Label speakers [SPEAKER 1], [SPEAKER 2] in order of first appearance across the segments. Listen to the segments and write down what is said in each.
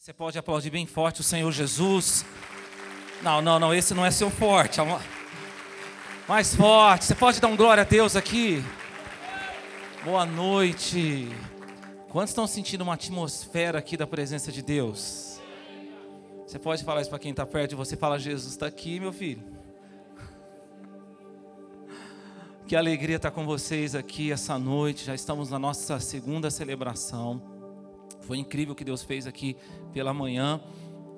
[SPEAKER 1] Você pode aplaudir bem forte o Senhor Jesus. Não, não, não, esse não é seu forte. É mais forte. Você pode dar um glória a Deus aqui? Boa noite. Quantos estão sentindo uma atmosfera aqui da presença de Deus? Você pode falar isso para quem está perto de você. Fala, Jesus está aqui, meu filho. Que alegria estar com vocês aqui essa noite. Já estamos na nossa segunda celebração. Foi incrível o que Deus fez aqui pela manhã.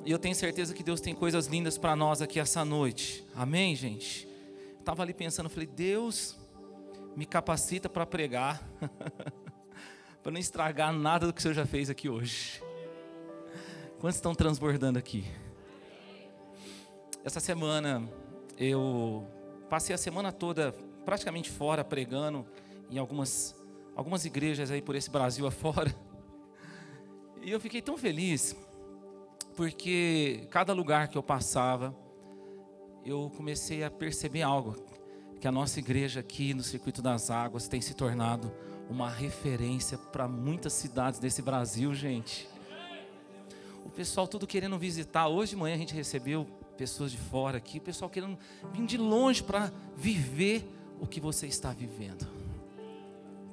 [SPEAKER 1] E eu tenho certeza que Deus tem coisas lindas para nós aqui essa noite. Amém, gente? Estava ali pensando, falei, Deus me capacita para pregar, para não estragar nada do que o Senhor já fez aqui hoje. Quantos estão transbordando aqui? Essa semana eu passei a semana toda praticamente fora pregando em algumas algumas igrejas aí por esse Brasil afora. E eu fiquei tão feliz, porque cada lugar que eu passava, eu comecei a perceber algo, que a nossa igreja aqui no Circuito das Águas tem se tornado uma referência para muitas cidades desse Brasil, gente. O pessoal tudo querendo visitar. Hoje de manhã a gente recebeu pessoas de fora aqui, o pessoal querendo vir de longe para viver o que você está vivendo.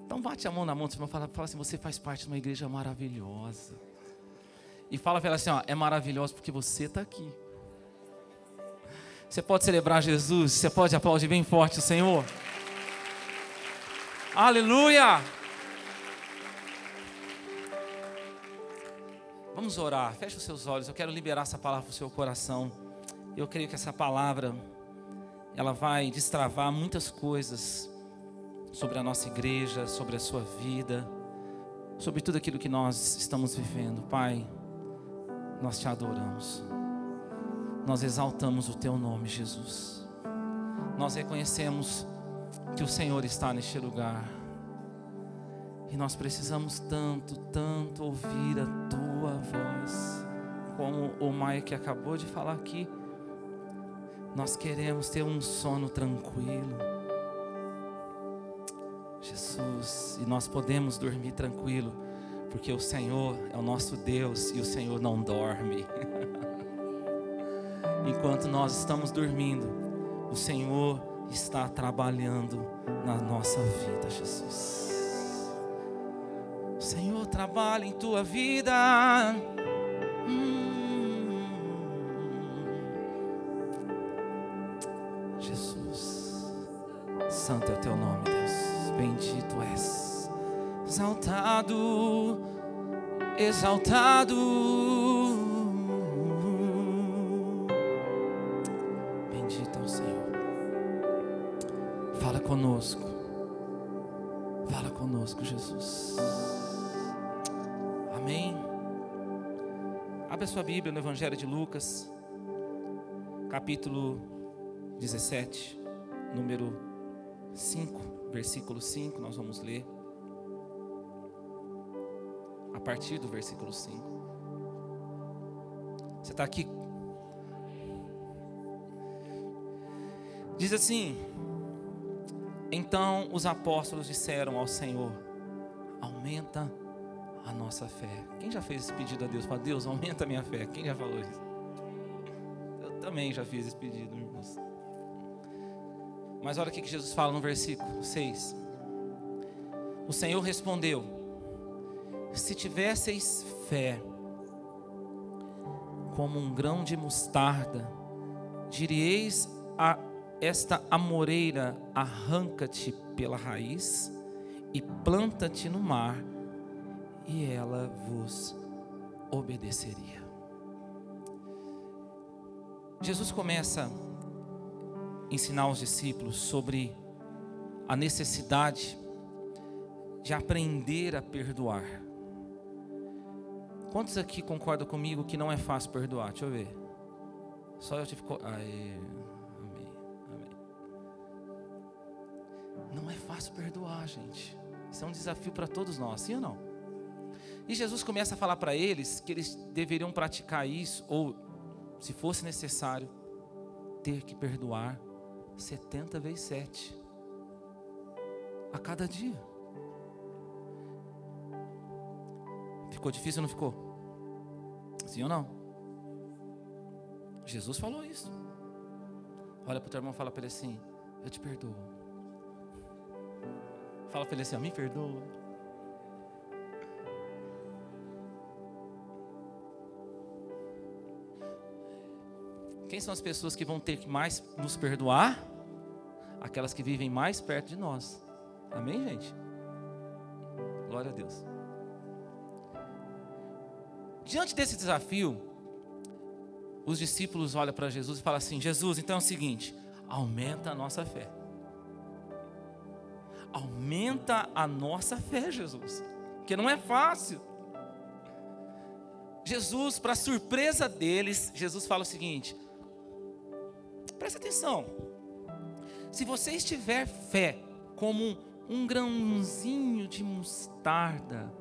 [SPEAKER 1] Então bate a mão na mão do fala, fala assim, você faz parte de uma igreja maravilhosa. E fala para ela assim, ó, é maravilhoso porque você está aqui. Você pode celebrar Jesus, você pode aplaudir bem forte o Senhor. Aleluia! Vamos orar, feche os seus olhos. Eu quero liberar essa palavra para o seu coração. Eu creio que essa palavra ela vai destravar muitas coisas sobre a nossa igreja, sobre a sua vida, sobre tudo aquilo que nós estamos vivendo. Pai, nós te adoramos. Nós exaltamos o teu nome, Jesus. Nós reconhecemos que o Senhor está neste lugar. E nós precisamos tanto, tanto ouvir a tua voz. Como o Maia que acabou de falar aqui. Nós queremos ter um sono tranquilo Jesus, e nós podemos dormir tranquilo, porque o Senhor é o nosso Deus e o Senhor não dorme. Enquanto nós estamos dormindo, o Senhor está trabalhando na nossa vida, Jesus. O Senhor trabalha em tua vida. Hum. Jesus, santo é o teu nome, Deus bendito és, exaltado, exaltado. Bendito é o Senhor. Fala conosco, fala conosco, Jesus. Amém. Abre a sua Bíblia no Evangelho de Lucas, capítulo 17, número 5 versículo 5, nós vamos ler. Partir do versículo 5. Você está aqui? Diz assim: Então os apóstolos disseram ao Senhor: Aumenta a nossa fé. Quem já fez esse pedido a Deus? Fala, Deus, aumenta a minha fé. Quem já falou isso? Eu também já fiz esse pedido, irmãos. Mas olha o que Jesus fala no versículo 6. O Senhor respondeu: Se tivesseis fé, como um grão de mostarda, diríeis a esta amoreira: arranca-te pela raiz e planta-te no mar, e ela vos obedeceria. Jesus começa ensinar os discípulos sobre a necessidade de aprender a perdoar. Quantos aqui concordam comigo que não é fácil perdoar? Deixa eu ver. Só eu tive. Aê, amém, amém. Não é fácil perdoar, gente. Isso é um desafio para todos nós, sim ou não? E Jesus começa a falar para eles que eles deveriam praticar isso, ou, se fosse necessário, ter que perdoar 70 vezes 7. A cada dia. Ficou difícil ou não ficou? Sim ou não? Jesus falou isso. Olha para o teu irmão e fala para ele assim: Eu te perdoo. Fala para ele assim: Me perdoa. Quem são as pessoas que vão ter que mais nos perdoar? Aquelas que vivem mais perto de nós. Amém, gente? Glória a Deus. Diante desse desafio, os discípulos olham para Jesus e falam assim: Jesus, então é o seguinte, aumenta a nossa fé. Aumenta a nossa fé, Jesus, porque não é fácil. Jesus, para surpresa deles, Jesus fala o seguinte: Presta atenção. Se você estiver fé como um grãozinho de mostarda,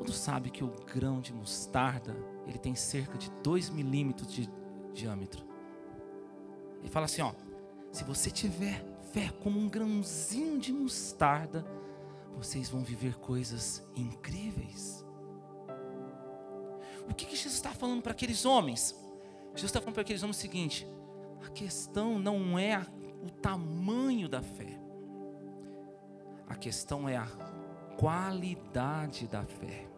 [SPEAKER 1] todos sabem que o grão de mostarda ele tem cerca de 2 milímetros de diâmetro. Ele fala assim: ó, se você tiver fé como um grãozinho de mostarda, vocês vão viver coisas incríveis. O que, que Jesus está falando para aqueles homens? Jesus está falando para aqueles homens o seguinte: a questão não é a, o tamanho da fé, a questão é a qualidade da fé.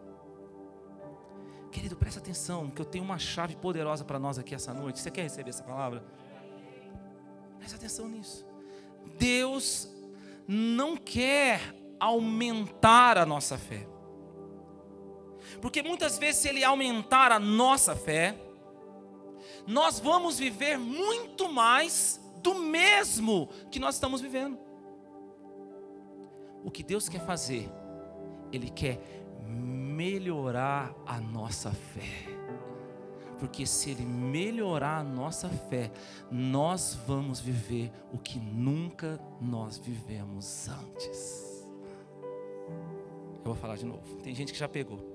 [SPEAKER 1] Querido, presta atenção, que eu tenho uma chave poderosa para nós aqui essa noite. Você quer receber essa palavra? Presta atenção nisso. Deus não quer aumentar a nossa fé. Porque muitas vezes, se Ele aumentar a nossa fé, nós vamos viver muito mais do mesmo que nós estamos vivendo. O que Deus quer fazer, Ele quer melhorar a nossa fé. Porque se Ele melhorar a nossa fé, nós vamos viver o que nunca nós vivemos antes. Eu vou falar de novo. Tem gente que já pegou.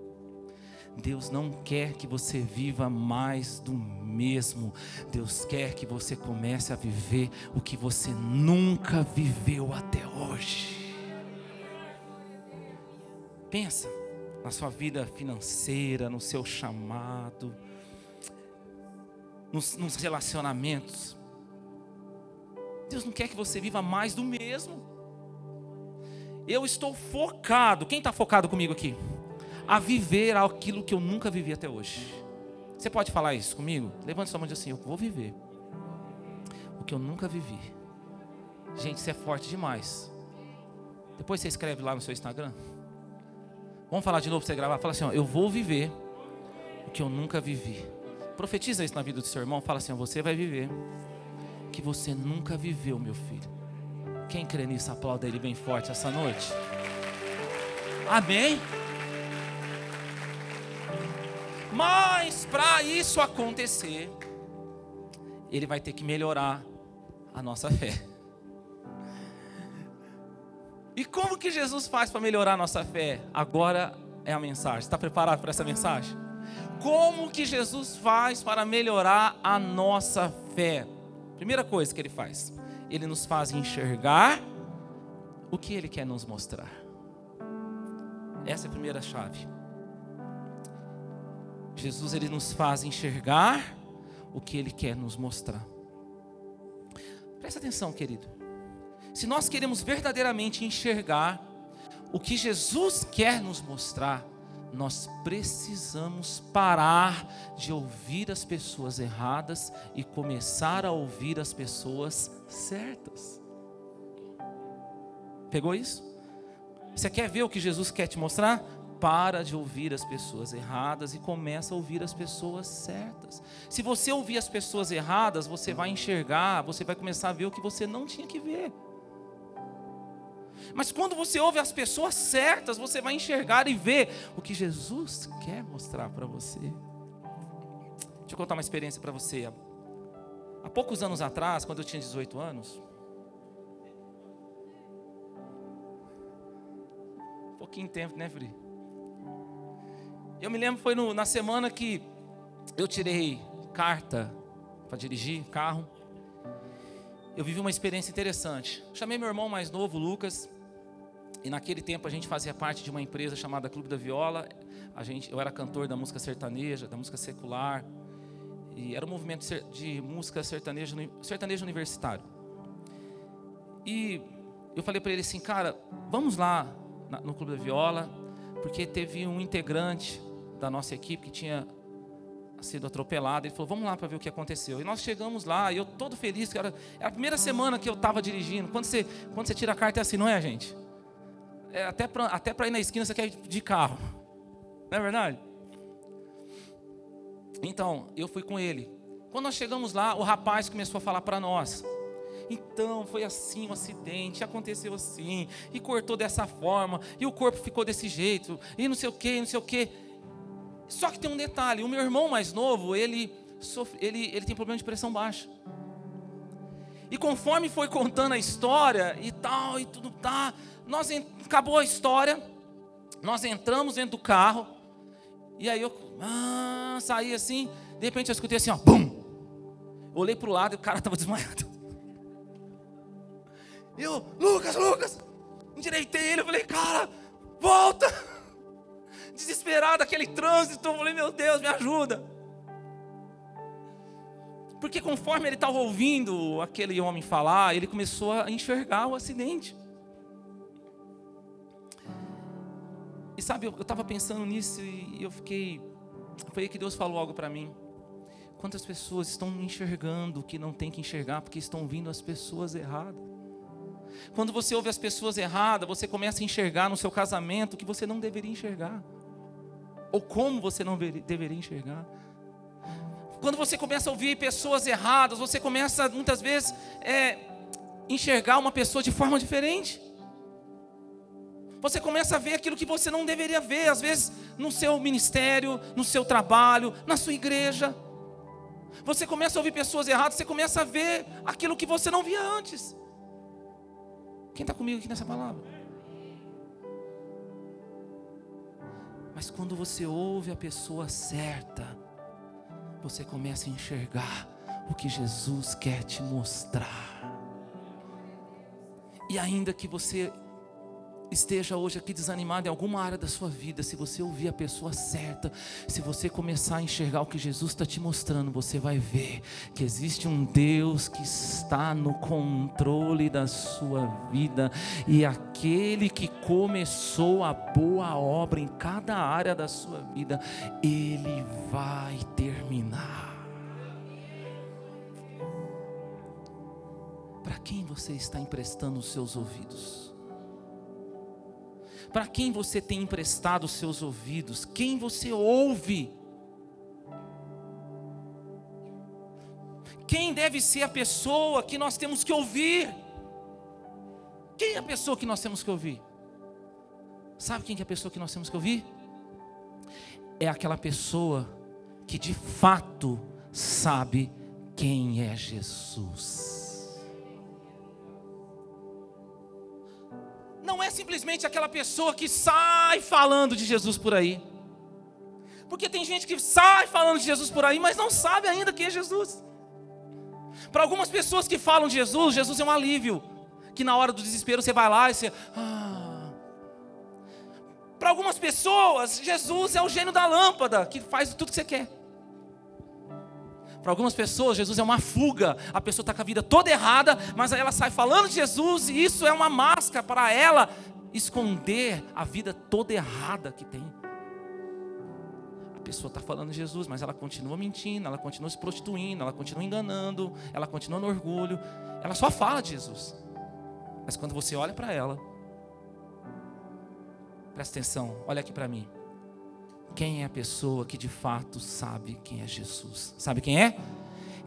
[SPEAKER 1] Deus não quer que você viva mais do mesmo. Deus quer que você comece a viver o que você nunca viveu até hoje. Pensa na sua vida financeira, no seu chamado, nos, nos relacionamentos. Deus não quer que você viva mais do mesmo. Eu estou focado. Quem está focado comigo aqui? a viver aquilo que eu nunca vivi até hoje. Você pode falar isso comigo? Levante sua mão e diz assim: Eu vou viver o que eu nunca vivi. Gente, isso é forte demais. Depois você escreve lá no seu Instagram. Vamos falar de novo para você gravar. Fala assim: ó, Eu vou viver o que eu nunca vivi. Profetiza isso na vida do seu irmão. Fala assim: ó, Você vai viver o que você nunca viveu, meu filho. Quem crê nisso, aplauda ele bem forte essa noite. Amém. Mas para isso acontecer, ele vai ter que melhorar a nossa fé. E como que Jesus faz para melhorar a nossa fé? Agora é a mensagem. Está preparado para essa mensagem? Como que Jesus faz para melhorar a nossa fé? Primeira coisa que ele faz, ele nos faz enxergar o que ele quer nos mostrar. Essa é a primeira chave. Jesus ele nos faz enxergar o que ele quer nos mostrar. Presta atenção, querido. Se nós queremos verdadeiramente enxergar o que Jesus quer nos mostrar, nós precisamos parar de ouvir as pessoas erradas e começar a ouvir as pessoas certas. Pegou isso? Você quer ver o que Jesus quer te mostrar? para de ouvir as pessoas erradas e começa a ouvir as pessoas certas. Se você ouvir as pessoas erradas, você vai enxergar, você vai começar a ver o que você não tinha que ver. Mas quando você ouve as pessoas certas, você vai enxergar e ver o que Jesus quer mostrar para você. Deixa eu contar uma experiência para você. Há poucos anos atrás, quando eu tinha 18 anos, pouquinho tempo, né, Fri? Eu me lembro, foi no, na semana que eu tirei carta para dirigir carro. Eu vivi uma experiência interessante. Chamei meu irmão mais novo, Lucas, e naquele tempo a gente fazia parte de uma empresa chamada Clube da Viola. a gente, eu era cantor da música sertaneja, da música secular, e era um movimento de música sertaneja, sertanejo universitário. E eu falei para ele assim, cara, vamos lá no Clube da Viola, porque teve um integrante da nossa equipe que tinha sido atropelado. Ele falou, vamos lá para ver o que aconteceu. E nós chegamos lá, e eu todo feliz, era, era a primeira semana que eu estava dirigindo. Quando você, quando você tira a carta é assim, não é, gente? É, até para até ir na esquina você quer ir de carro. Não é verdade? Então, eu fui com ele. Quando nós chegamos lá, o rapaz começou a falar para nós. Então, foi assim um acidente, aconteceu assim, e cortou dessa forma, e o corpo ficou desse jeito, e não sei o que, não sei o que. Só que tem um detalhe: o meu irmão mais novo, ele, sofre, ele, ele tem problema de pressão baixa. E conforme foi contando a história e tal, e tudo tá, nós acabou a história, nós entramos dentro do carro, e aí eu ah, saí assim, de repente eu escutei assim, ó, bum! Olhei para o lado e o cara estava desmaiado. Eu, Lucas, Lucas, endireitei ele, eu falei, cara, volta! Desesperado, aquele trânsito. Eu falei, meu Deus, me ajuda. Porque conforme ele estava ouvindo aquele homem falar, ele começou a enxergar o acidente. E sabe, eu estava pensando nisso e eu fiquei. Foi aí que Deus falou algo para mim. Quantas pessoas estão enxergando o que não tem que enxergar porque estão ouvindo as pessoas erradas? Quando você ouve as pessoas erradas, você começa a enxergar no seu casamento o que você não deveria enxergar ou como você não deveria enxergar. Quando você começa a ouvir pessoas erradas, você começa muitas vezes é, enxergar uma pessoa de forma diferente. Você começa a ver aquilo que você não deveria ver, às vezes no seu ministério, no seu trabalho, na sua igreja. Você começa a ouvir pessoas erradas, você começa a ver aquilo que você não via antes. Quem está comigo aqui nessa palavra? Mas quando você ouve a pessoa certa, você começa a enxergar o que Jesus quer te mostrar. E ainda que você esteja hoje aqui desanimado em alguma área da sua vida, se você ouvir a pessoa certa, se você começar a enxergar o que Jesus está te mostrando, você vai ver que existe um Deus que está no controle da sua vida e aquele que começou a boa obra em cada área da sua vida, ele vai terminar. Para quem você está emprestando os seus ouvidos? Para quem você tem emprestado os seus ouvidos? Quem você ouve? Quem deve ser a pessoa que nós temos que ouvir? Quem é a pessoa que nós temos que ouvir? Sabe quem é a pessoa que nós temos que ouvir? É aquela pessoa que de fato sabe quem é Jesus. É simplesmente aquela pessoa que sai falando de Jesus por aí. Porque tem gente que sai falando de Jesus por aí, mas não sabe ainda quem é Jesus. Para algumas pessoas que falam de Jesus, Jesus é um alívio. Que na hora do desespero você vai lá e você. Ah. Para algumas pessoas, Jesus é o gênio da lâmpada, que faz tudo que você quer. Para algumas pessoas, Jesus é uma fuga. A pessoa está com a vida toda errada, mas aí ela sai falando de Jesus, e isso é uma máscara para ela esconder a vida toda errada que tem. A pessoa está falando de Jesus, mas ela continua mentindo, ela continua se prostituindo, ela continua enganando, ela continua no orgulho. Ela só fala de Jesus. Mas quando você olha para ela, presta atenção, olha aqui para mim. Quem é a pessoa que de fato sabe quem é Jesus? Sabe quem é?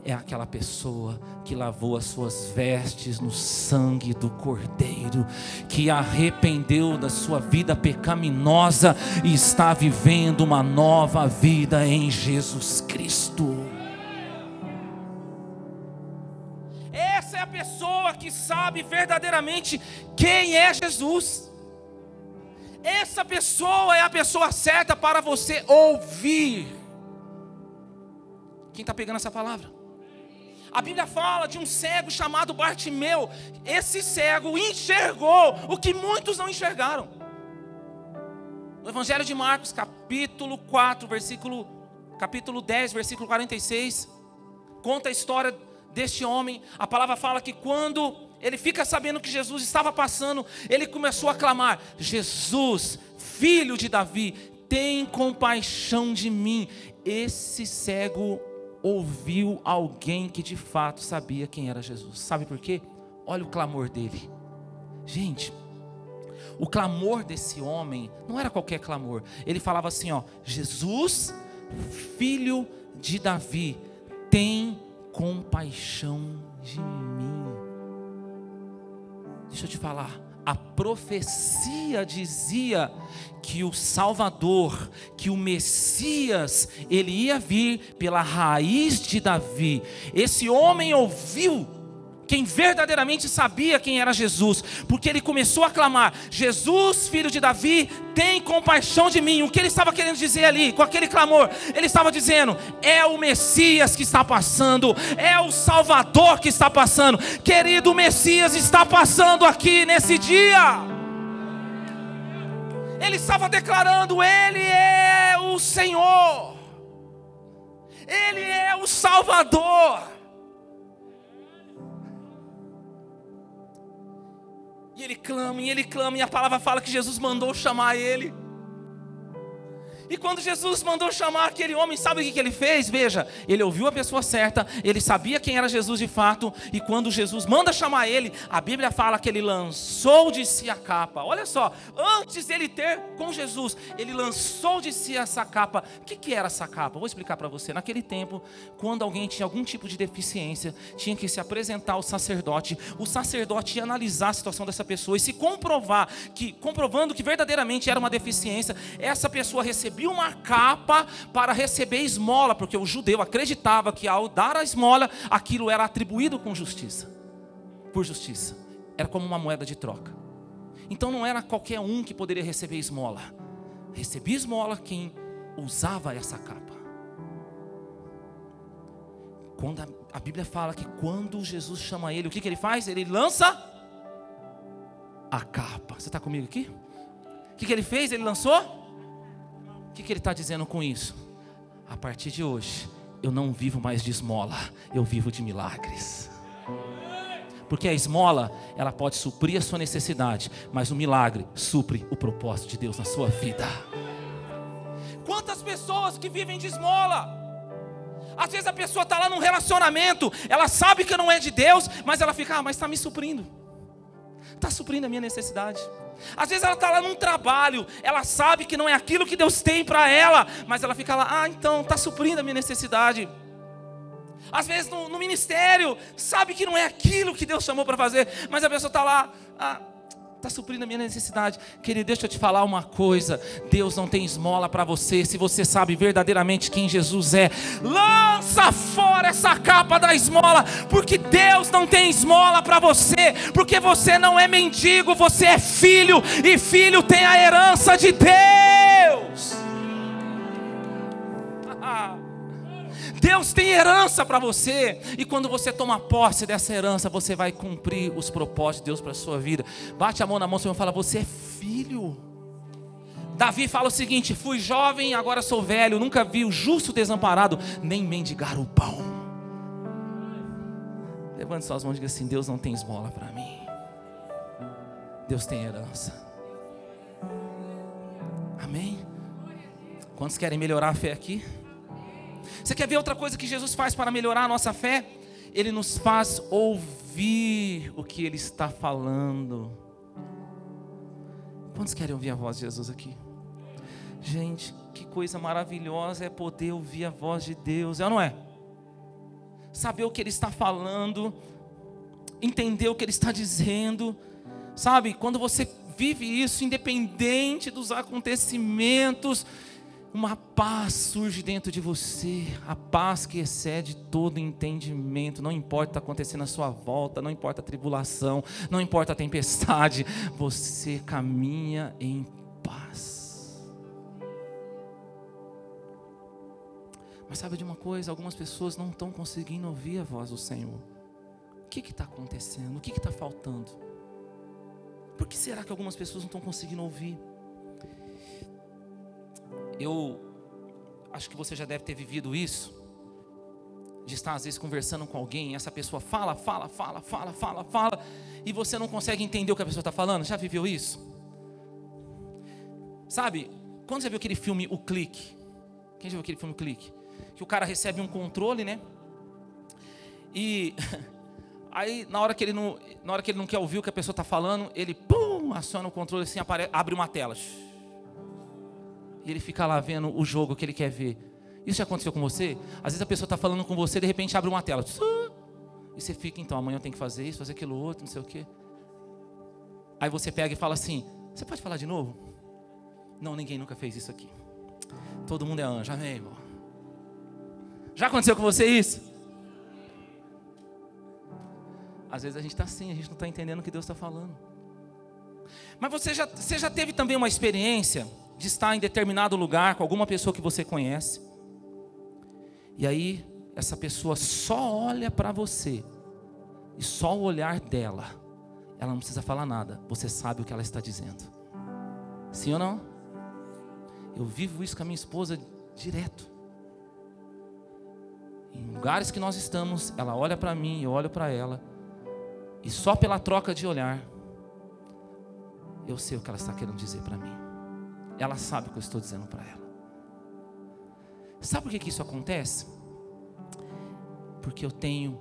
[SPEAKER 1] É aquela pessoa que lavou as suas vestes no sangue do Cordeiro, que arrependeu da sua vida pecaminosa e está vivendo uma nova vida em Jesus Cristo. Essa é a pessoa que sabe verdadeiramente quem é Jesus. Essa pessoa é a pessoa certa para você ouvir. Quem está pegando essa palavra? A Bíblia fala de um cego chamado Bartimeu. Esse cego enxergou o que muitos não enxergaram. No Evangelho de Marcos, capítulo 4, versículo capítulo 10, versículo 46, conta a história deste homem. A palavra fala que quando ele fica sabendo que Jesus estava passando, ele começou a clamar: Jesus, filho de Davi, tem compaixão de mim. Esse cego ouviu alguém que de fato sabia quem era Jesus. Sabe por quê? Olha o clamor dele. Gente, o clamor desse homem não era qualquer clamor. Ele falava assim, ó: Jesus, filho de Davi, tem compaixão de mim. Deixa eu te falar, a profecia dizia que o Salvador, que o Messias, ele ia vir pela raiz de Davi. Esse homem ouviu quem verdadeiramente sabia quem era Jesus, porque ele começou a clamar: Jesus, filho de Davi, tem compaixão de mim. O que ele estava querendo dizer ali, com aquele clamor? Ele estava dizendo: é o Messias que está passando, é o Salvador que está passando. Querido, Messias está passando aqui nesse dia. Ele estava declarando: Ele é o Senhor, Ele é o Salvador. E ele clama, e ele clama, e a palavra fala que Jesus mandou chamar ele. E quando Jesus mandou chamar aquele homem, sabe o que, ele fez? Veja, ele ouviu a pessoa certa, ele sabia quem era Jesus de fato, e quando Jesus manda chamar ele, a Bíblia fala que ele lançou de si a capa. Olha só, antes dele ter com Jesus, ele lançou de si essa capa. O que, que era essa capa? Vou explicar para você. Naquele tempo, quando alguém tinha algum tipo de deficiência, tinha que se apresentar ao sacerdote, o sacerdote ia analisar a situação dessa pessoa e se comprovar que, comprovando que verdadeiramente era uma deficiência, essa pessoa recebia recebia uma capa para receber esmola, porque o judeu acreditava que ao dar a esmola, aquilo era atribuído com justiça, por justiça. Era como uma moeda de troca. Então não era qualquer um que poderia receber esmola. Recebia esmola quem usava essa capa. Quando a, a Bíblia fala que quando Jesus chama ele, o que, que ele faz? Ele lança a capa. Você está comigo aqui? O que, que ele fez? Ele lançou o que, que ele está dizendo com isso? A partir de hoje, eu não vivo mais de esmola, eu vivo de milagres. Porque a esmola, ela pode suprir a sua necessidade, mas o milagre supre o propósito de Deus na sua vida. Quantas pessoas que vivem de esmola? Às vezes a pessoa está lá num relacionamento, ela sabe que não é de Deus, mas ela fica, ah, mas está me suprindo, está suprindo a minha necessidade. Às vezes ela está lá num trabalho, ela sabe que não é aquilo que Deus tem para ela, mas ela fica lá, ah, então está suprindo a minha necessidade. Às vezes no, no, ministério, sabe que não é aquilo que Deus chamou para fazer, mas a pessoa está lá, ah, está suprindo a minha necessidade. Querido, deixa eu te falar uma coisa: Deus não tem esmola para você, se você sabe verdadeiramente quem Jesus é. Lança fora essa capa da esmola, porque Deus não tem esmola para você, porque você não é mendigo, você é filho, e filho tem a herança de Deus. Deus tem herança para você, e quando você toma posse dessa herança, você vai cumprir os propósitos de Deus para a sua vida. Bate a mão na mão, Senhor, e fala: Você é filho. Davi fala o seguinte: Fui jovem, agora sou velho, nunca vi o justo desamparado, nem mendigar o pão. Levante suas mãos e diga assim: Deus não tem esmola para mim, Deus tem herança. Amém? Quantos querem melhorar a fé aqui? Você quer ver outra coisa que Jesus faz para melhorar a nossa fé? Ele nos faz ouvir o que Ele está falando. Quantos querem ouvir a voz de Jesus aqui? Gente, que coisa maravilhosa é poder ouvir a voz de Deus, é ou não é? Saber o que Ele está falando, entender o que Ele está dizendo, sabe? Quando você vive isso, independente dos acontecimentos, uma paz surge dentro de você, a paz que excede todo entendimento. Não importa o que está acontecendo à sua volta, não importa a tribulação, não importa a tempestade, você caminha em paz. Mas sabe de uma coisa? Algumas pessoas não estão conseguindo ouvir a voz do Senhor. O que está acontecendo? O que está faltando? Por que será que algumas pessoas não estão conseguindo ouvir? Eu acho que você já deve ter vivido isso. De estar às vezes conversando com alguém, essa pessoa fala, fala, fala, fala, fala, fala, e você não consegue entender o que a pessoa está falando. Já viveu isso? Sabe, quando você viu aquele filme O Clique? Quem já viu aquele filme O Clique? Que o cara recebe um controle, né? E aí na hora que ele não, na hora que ele não quer ouvir o que a pessoa está falando, ele pum, aciona o controle assim, apare, abre uma tela. E ele fica lá vendo o jogo que ele quer ver. Isso já aconteceu com você? Às vezes a pessoa está falando com você, de repente abre uma tela. E você fica, então, amanhã eu tenho que fazer isso, fazer aquilo outro, não sei o quê. Aí você pega e fala assim: Você pode falar de novo? Não, ninguém nunca fez isso aqui. Todo mundo é anjo, amém, irmão? Já aconteceu com você isso? Às vezes a gente está assim, a gente não está entendendo o que Deus está falando. Mas você já, você já teve também uma experiência de estar em determinado lugar com alguma pessoa que você conhece, e aí essa pessoa só olha para você, e só o olhar dela, ela não precisa falar nada, você sabe o que ela está dizendo. Sim ou não? Eu vivo isso com a minha esposa direto. Em lugares que nós estamos, ela olha para mim, eu olho para ela, e só pela troca de olhar, eu sei o que ela está querendo dizer para mim. Ela sabe o que eu estou dizendo para ela. Sabe por que, que isso acontece? Porque eu tenho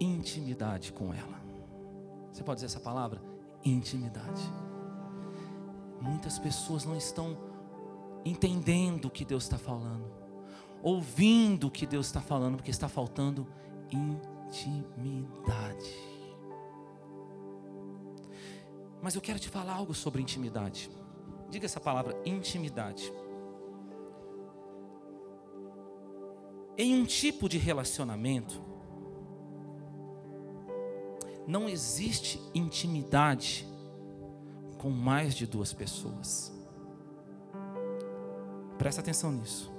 [SPEAKER 1] intimidade com ela. Você pode dizer essa palavra? Intimidade. Muitas pessoas não estão entendendo o que Deus está falando, ouvindo o que Deus está falando, porque está faltando intimidade. Mas eu quero te falar algo sobre intimidade. Diga essa palavra, intimidade. Em um tipo de relacionamento, não existe intimidade com mais de duas pessoas. Presta atenção nisso.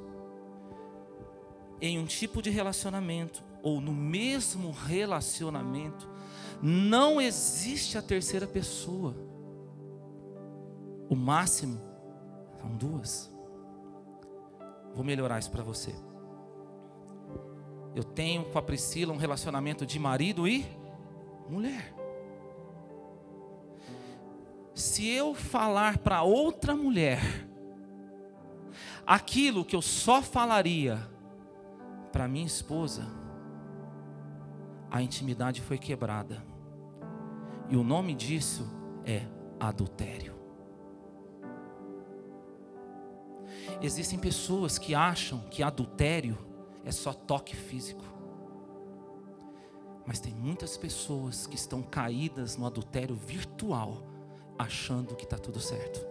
[SPEAKER 1] Em um tipo de relacionamento, ou no mesmo relacionamento, não existe a terceira pessoa. O máximo são duas. Vou melhorar isso para você. Eu tenho com a Priscila um relacionamento de marido e mulher. Se eu falar para outra mulher aquilo que eu só falaria para minha esposa, a intimidade foi quebrada. E o nome disso é adultério. Existem pessoas que acham que adultério é só toque físico. Mas tem muitas pessoas que estão caídas no adultério virtual, achando que está tudo certo.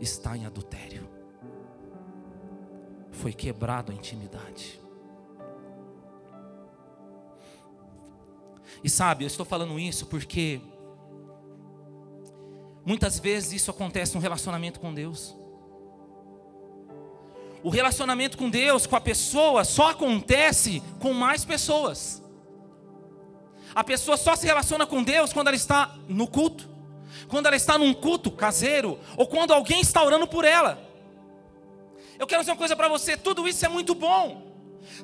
[SPEAKER 1] Está em adultério. Foi quebrado a intimidade. E sabe, eu estou falando isso porque muitas vezes isso acontece no relacionamento com Deus. O relacionamento com Deus, com a pessoa, só acontece com mais pessoas. A pessoa só se relaciona com Deus quando ela está no culto, quando ela está num culto caseiro, ou quando alguém está orando por ela. Eu quero dizer uma coisa para você: tudo isso é muito bom.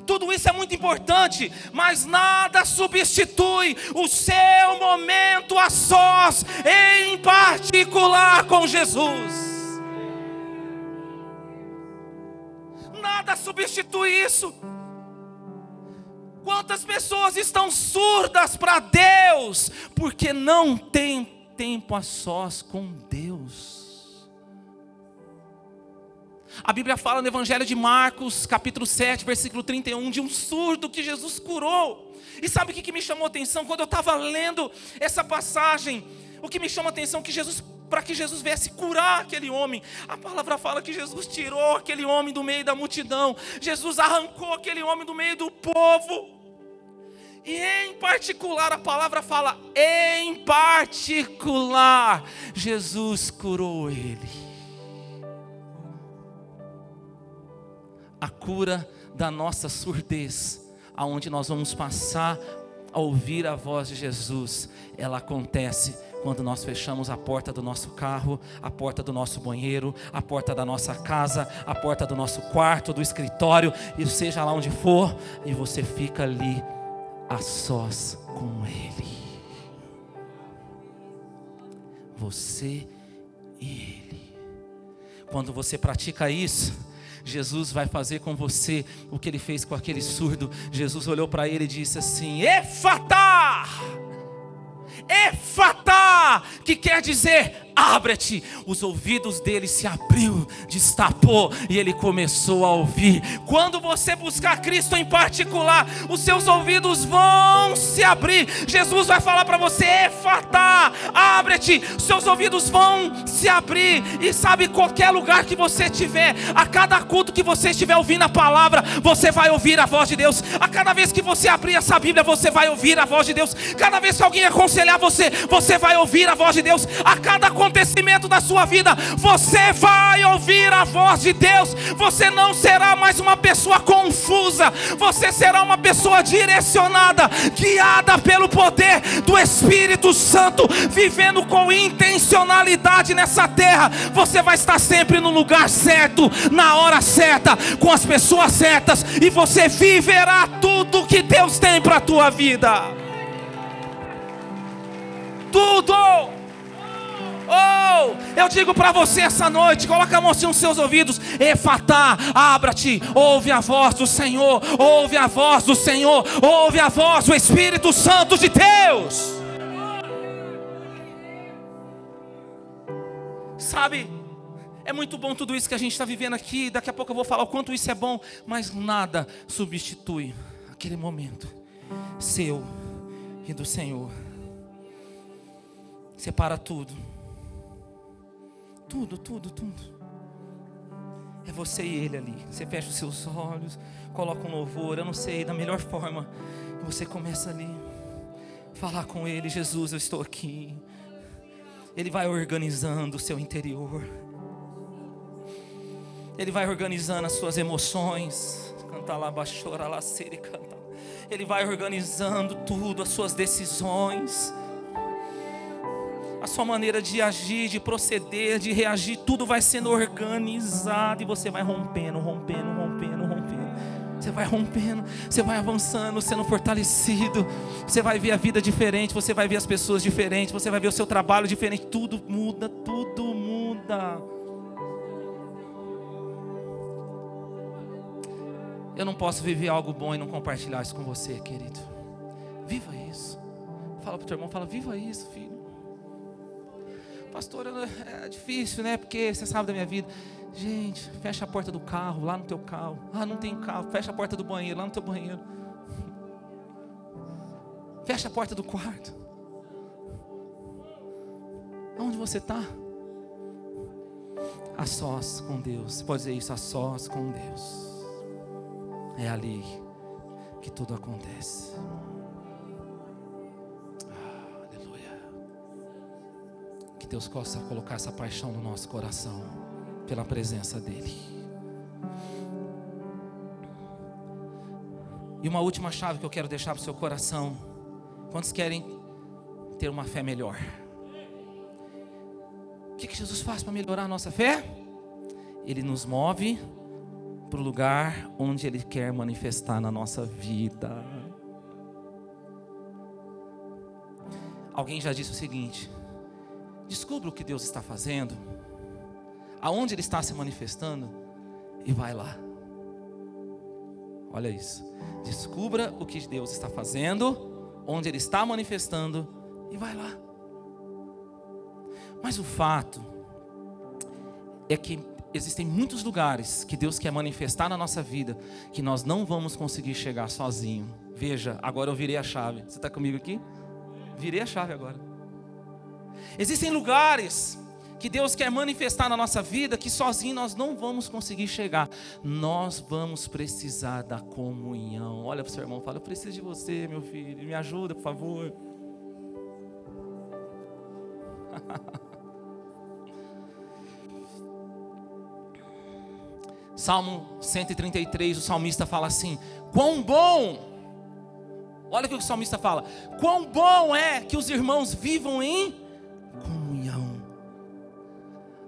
[SPEAKER 1] Tudo isso é muito importante, mas nada substitui o seu momento a sós, em particular com Jesus. Nada substitui isso. Quantas pessoas estão surdas para Deus, porque não tem tempo a sós com Deus. A Bíblia fala no Evangelho de Marcos, capítulo 7, versículo 31, de um surdo que Jesus curou. E sabe o que, me chamou a atenção? Quando eu estava lendo essa passagem, o que me chama a atenção é que Jesus, para que Jesus viesse curar aquele homem, a palavra fala que Jesus tirou aquele homem do meio da multidão, Jesus arrancou aquele homem do meio do povo. E em particular, a palavra fala, em particular, Jesus curou ele. a cura da nossa surdez, aonde nós vamos passar a ouvir a voz de Jesus, ela acontece quando nós fechamos a porta do nosso carro, a porta do nosso banheiro, a porta da nossa casa, a porta do nosso quarto, do escritório, e seja lá onde for, e você fica ali a sós com Ele. Você e Ele. Quando você pratica isso, Jesus vai fazer com você o que ele fez com aquele surdo. Jesus olhou para ele e disse assim: Efatá! Efatá! Que quer dizer abre-te. Os ouvidos dele se abriu, destapou e ele começou a ouvir. Quando você buscar Cristo em particular, os seus ouvidos vão se abrir. Jesus vai falar para você: Efatá, abre-te. Seus ouvidos vão se abrir. E sabe, qualquer lugar que você estiver, a cada culto que você estiver ouvindo a palavra, você vai ouvir a voz de Deus. A cada vez que você abrir essa Bíblia, você vai ouvir a voz de Deus. Cada vez que alguém aconselhar você, você vai ouvir a voz de Deus. A cada acontecimento da sua vida, você vai ouvir a voz de Deus. Você não será mais uma pessoa confusa, você será uma pessoa direcionada, guiada pelo poder do Espírito Santo, vivendo com intencionalidade nessa terra. Você vai estar sempre no lugar certo, na hora certa, com as pessoas certas, e você viverá tudo que Deus tem para a tua vida. Tudo. Oh, eu digo para você essa noite, coloca a mão assim nos seus ouvidos, Efatá, abra-te, ouve a voz do Senhor, ouve a voz do Senhor, ouve a voz do Espírito Santo de Deus. Sabe, é muito bom tudo isso que a gente está vivendo aqui. Daqui a pouco eu vou falar o quanto isso é bom, mas nada substitui aquele momento seu e do Senhor. Separa tudo tudo, tudo, tudo. É você e ele ali. Você fecha os seus olhos, coloca um louvor, eu não sei, da melhor forma. Você começa ali, falar com ele: Jesus, eu estou aqui. Ele vai organizando o seu interior. Ele vai organizando as suas emoções. Canta lá, baixora lá, canta. Ele vai organizando tudo, as suas decisões a sua maneira de agir, de proceder, de reagir, tudo vai sendo organizado e você vai rompendo, rompendo, rompendo, rompendo. Você vai rompendo, você vai avançando, sendo fortalecido. Você vai ver a vida diferente, você vai ver as pessoas diferentes, você vai ver o seu trabalho diferente. Tudo muda, tudo muda. Eu não posso viver algo bom e não compartilhar isso com você, querido. Viva isso. Fala para o teu irmão, fala, viva isso, filho pastor, é difícil, né? Porque você sabe da minha vida. Gente, fecha a porta do carro, lá no teu carro. Ah, não tem carro. Fecha a porta do banheiro, lá no teu banheiro. Fecha a porta do quarto. Onde você está? A sós com Deus. Você pode dizer isso, a sós com Deus. É ali que tudo acontece. Que Deus possa colocar essa paixão no nosso coração, pela presença dEle. E uma última chave que eu quero deixar para o seu coração: quantos querem ter uma fé melhor? O que, que Jesus faz para melhorar a nossa fé? Ele nos move para o lugar onde Ele quer manifestar na nossa vida. Alguém já disse o seguinte: Descubra o que Deus está fazendo, aonde Ele está se manifestando, e vai lá. Olha isso. Descubra o que Deus está fazendo, onde Ele está manifestando, e vai lá. Mas o fato é que existem muitos lugares que Deus quer manifestar na nossa vida que nós não vamos conseguir chegar sozinho. Veja, agora eu virei a chave. Você está comigo aqui? Virei a chave agora. Existem lugares que Deus quer manifestar na nossa vida que sozinho nós não vamos conseguir chegar. Nós vamos precisar da comunhão. Olha para o seu irmão fala: Eu preciso de você, meu filho. Me ajuda, por favor. Salmo 133, o salmista fala assim: Quão bom! Olha o que o salmista fala: Quão bom é que os irmãos vivam em.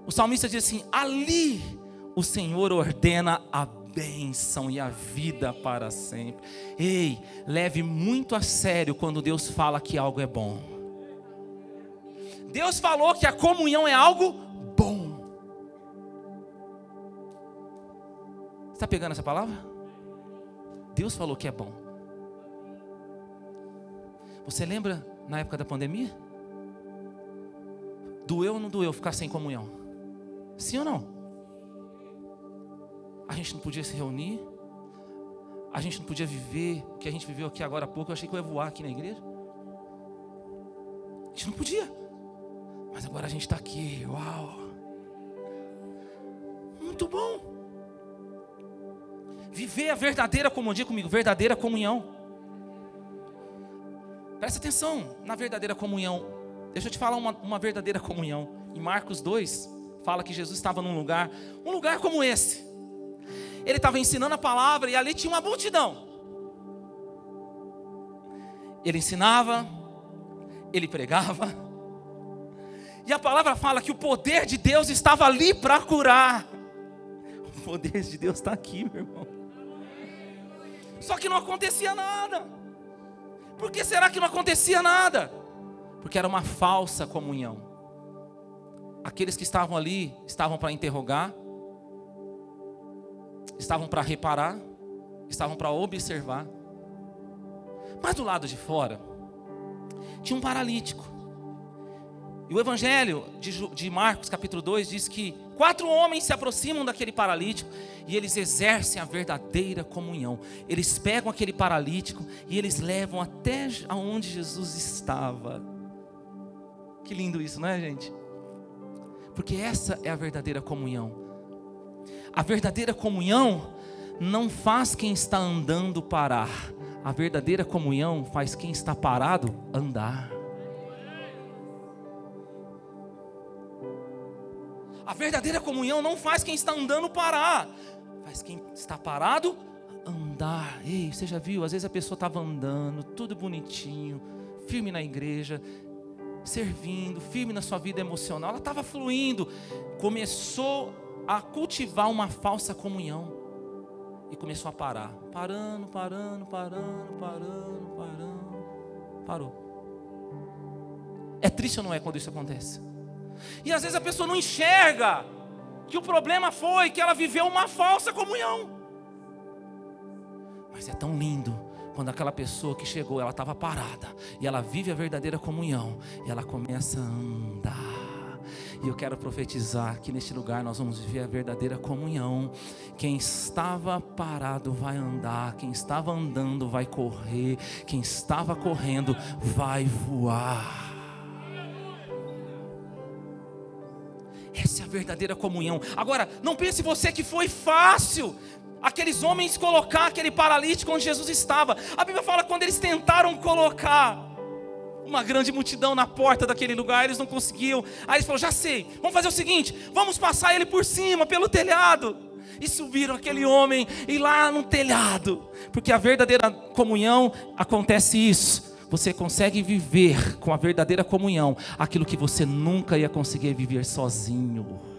[SPEAKER 1] O salmista diz assim: ali o Senhor ordena a bênção e a vida para sempre. Ei, leve muito a sério quando Deus fala que algo é bom. Deus falou que a comunhão é algo bom. Está pegando essa palavra? Deus falou que é bom. Você lembra na época da pandemia? Doeu ou não doeu ficar sem comunhão? Sim ou não? A gente não podia se reunir. A gente não podia viver o que a gente viveu aqui agora há pouco. Eu achei que eu ia voar aqui na igreja. A gente não podia. Mas agora a gente está aqui. Uau! Muito bom. Viver a verdadeira comunhão. Comigo, verdadeira comunhão. Presta atenção na verdadeira comunhão. Deixa eu te falar uma, uma verdadeira comunhão. Em Marcos 2, fala que Jesus estava num lugar, um lugar como esse ele estava ensinando a palavra e ali tinha uma multidão. Ele ensinava, ele pregava, e a palavra fala que o poder de Deus estava ali para curar. O poder de Deus está aqui, meu irmão. Só que não acontecia nada. Por que será que não acontecia nada? Porque era uma falsa comunhão. Aqueles que estavam ali estavam para interrogar, estavam para reparar, estavam para observar. Mas do lado de fora, tinha um paralítico. E o Evangelho de Marcos, capítulo 2, diz que quatro homens se aproximam daquele paralítico e eles exercem a verdadeira comunhão. Eles pegam aquele paralítico e eles levam até aonde Jesus estava. Que lindo isso, não é, gente? Porque essa é a verdadeira comunhão. A verdadeira comunhão não faz quem está andando parar. A verdadeira comunhão faz quem está parado andar. A verdadeira comunhão não faz quem está andando parar, faz quem está parado andar. Ei, você já viu? Às vezes a pessoa estava andando, tudo bonitinho, firme na igreja, servindo, firme na sua vida emocional, ela estava fluindo, começou a cultivar uma falsa comunhão. E começou a parar. Parando, parando, parando, parando, parando. Parou. É triste ou não é quando isso acontece? E às vezes a pessoa não enxerga que o problema foi que ela viveu uma falsa comunhão. Mas é tão lindo quando aquela pessoa que chegou, ela estava parada e ela vive a verdadeira comunhão e ela começa a andar. E eu quero profetizar que neste lugar nós vamos viver a verdadeira comunhão. Quem estava parado vai andar, quem estava andando vai correr, quem estava correndo vai voar. Essa é a verdadeira comunhão. Agora, não pense você que foi fácil aqueles homens colocar aquele paralítico onde Jesus estava. A Bíblia fala quando eles tentaram colocar uma grande multidão na porta daquele lugar, eles não conseguiam. Aí eles falaram: já sei, vamos fazer o seguinte: vamos passar ele por cima, pelo telhado. E subiram aquele homem e lá no telhado, porque a verdadeira comunhão acontece isso. Você consegue viver com a verdadeira comunhão aquilo que você nunca ia conseguir viver sozinho.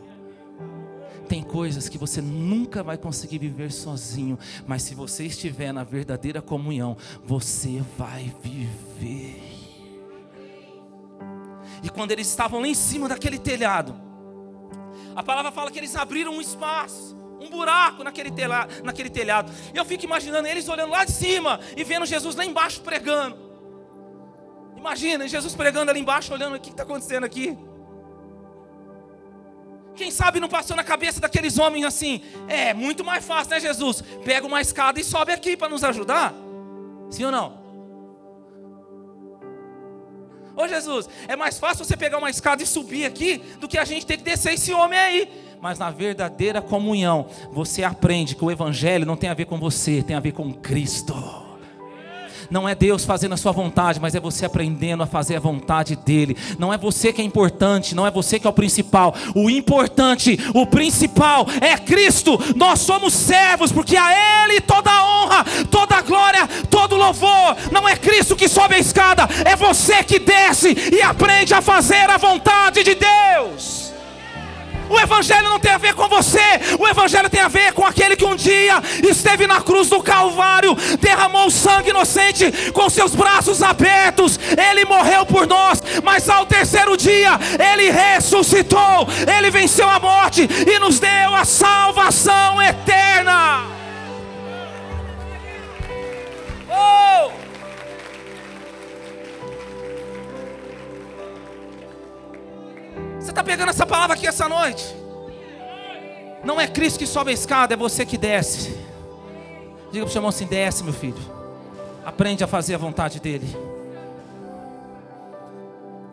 [SPEAKER 1] Tem coisas que você nunca vai conseguir viver sozinho, mas se você estiver na verdadeira comunhão, você vai viver. E quando eles estavam lá em cima daquele telhado, a palavra fala que eles abriram um espaço, um buraco naquele telhado, naquele telhado. E eu fico imaginando eles olhando lá de cima e vendo Jesus lá embaixo pregando. Imagina, Jesus pregando ali embaixo, olhando o que está acontecendo aqui. Quem sabe não passou na cabeça daqueles homens assim: é muito mais fácil, né, Jesus? Pega uma escada e sobe aqui para nos ajudar. Sim ou não? Ô Jesus, é mais fácil você pegar uma escada e subir aqui do que a gente ter que descer esse homem aí. Mas na verdadeira comunhão, você aprende que o Evangelho não tem a ver com você, tem a ver com Cristo. Não é Deus fazendo a sua vontade, mas é você aprendendo a fazer a vontade dele. Não é você que é importante, não é você que é o principal. O importante, o principal é Cristo. Nós somos servos, porque a Ele toda a honra, toda a glória, todo o louvor. Não é Cristo que sobe a escada, é você que desce desce e aprende a fazer a vontade de Deus. O Evangelho não tem a ver com você, o Evangelho tem a ver com aquele que um dia esteve na cruz do Calvário, derramou sangue inocente com seus braços abertos, ele morreu por nós, mas ao terceiro dia ele ressuscitou, ele venceu a morte e nos deu a salvação eterna. Oh! Você está pegando essa palavra aqui essa noite? Não é Cristo que sobe a escada, é você que desce. Diga para o seu irmão assim: desce, meu filho. Aprende a fazer a vontade dele.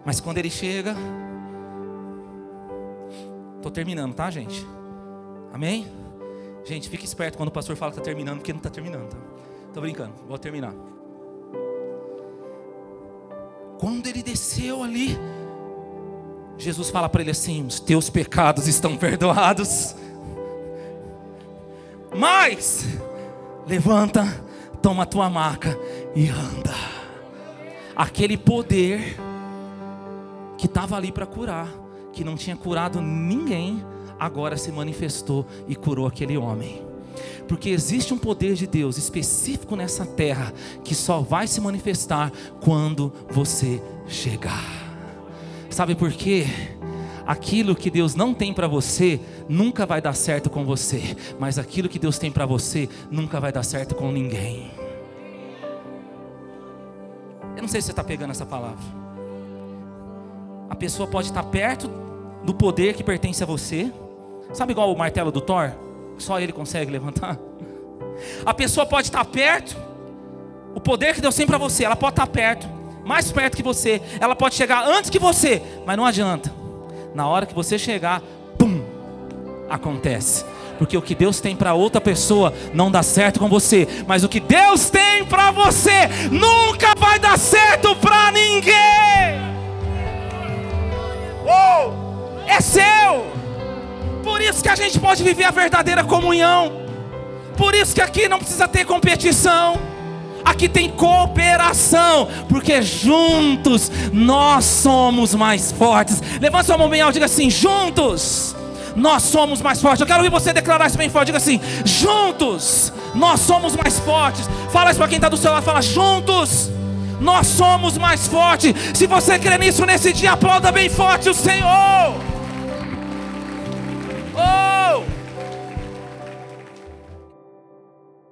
[SPEAKER 1] Mas quando ele chega, estou terminando, tá, gente? Amém? Gente, fique esperto quando o pastor fala que está terminando, porque não está terminando. Tá? Tô brincando, vou terminar. Quando ele desceu ali, Jesus fala para ele assim: os teus pecados estão perdoados. Mas, levanta, toma a tua maca e anda. Aquele poder que estava ali para curar, que não tinha curado ninguém, agora se manifestou e curou aquele homem. Porque existe um poder de Deus específico nessa terra que só vai se manifestar quando você chegar. Sabe por quê? Aquilo que Deus não tem para você nunca vai dar certo com você, mas aquilo que Deus tem para você nunca vai dar certo com ninguém. Eu não sei se você está pegando essa palavra. A pessoa pode estar perto do poder que pertence a você, sabe igual o martelo do Thor? Só ele consegue levantar. A pessoa pode estar perto, o poder que Deus tem para você, ela pode estar perto, mais perto que você, ela pode chegar antes que você, mas não adianta. Na hora que você chegar, pum, acontece. Porque o que Deus tem para outra pessoa não dá certo com você, mas o que Deus tem para você nunca vai dar certo para ninguém. Oh, é seu. Por isso que a gente pode viver a verdadeira comunhão. Por isso que aqui não precisa ter competição. Aqui tem cooperação, porque juntos nós somos mais fortes. Levanta sua mão bem alta, diga assim: juntos nós somos mais fortes. Eu quero ouvir você declarar isso bem forte. Diga assim: juntos nós somos mais fortes. Fala isso para quem está do seu lado. Fala: juntos nós somos mais fortes. Se você crê nisso nesse dia, aplauda bem forte o Senhor.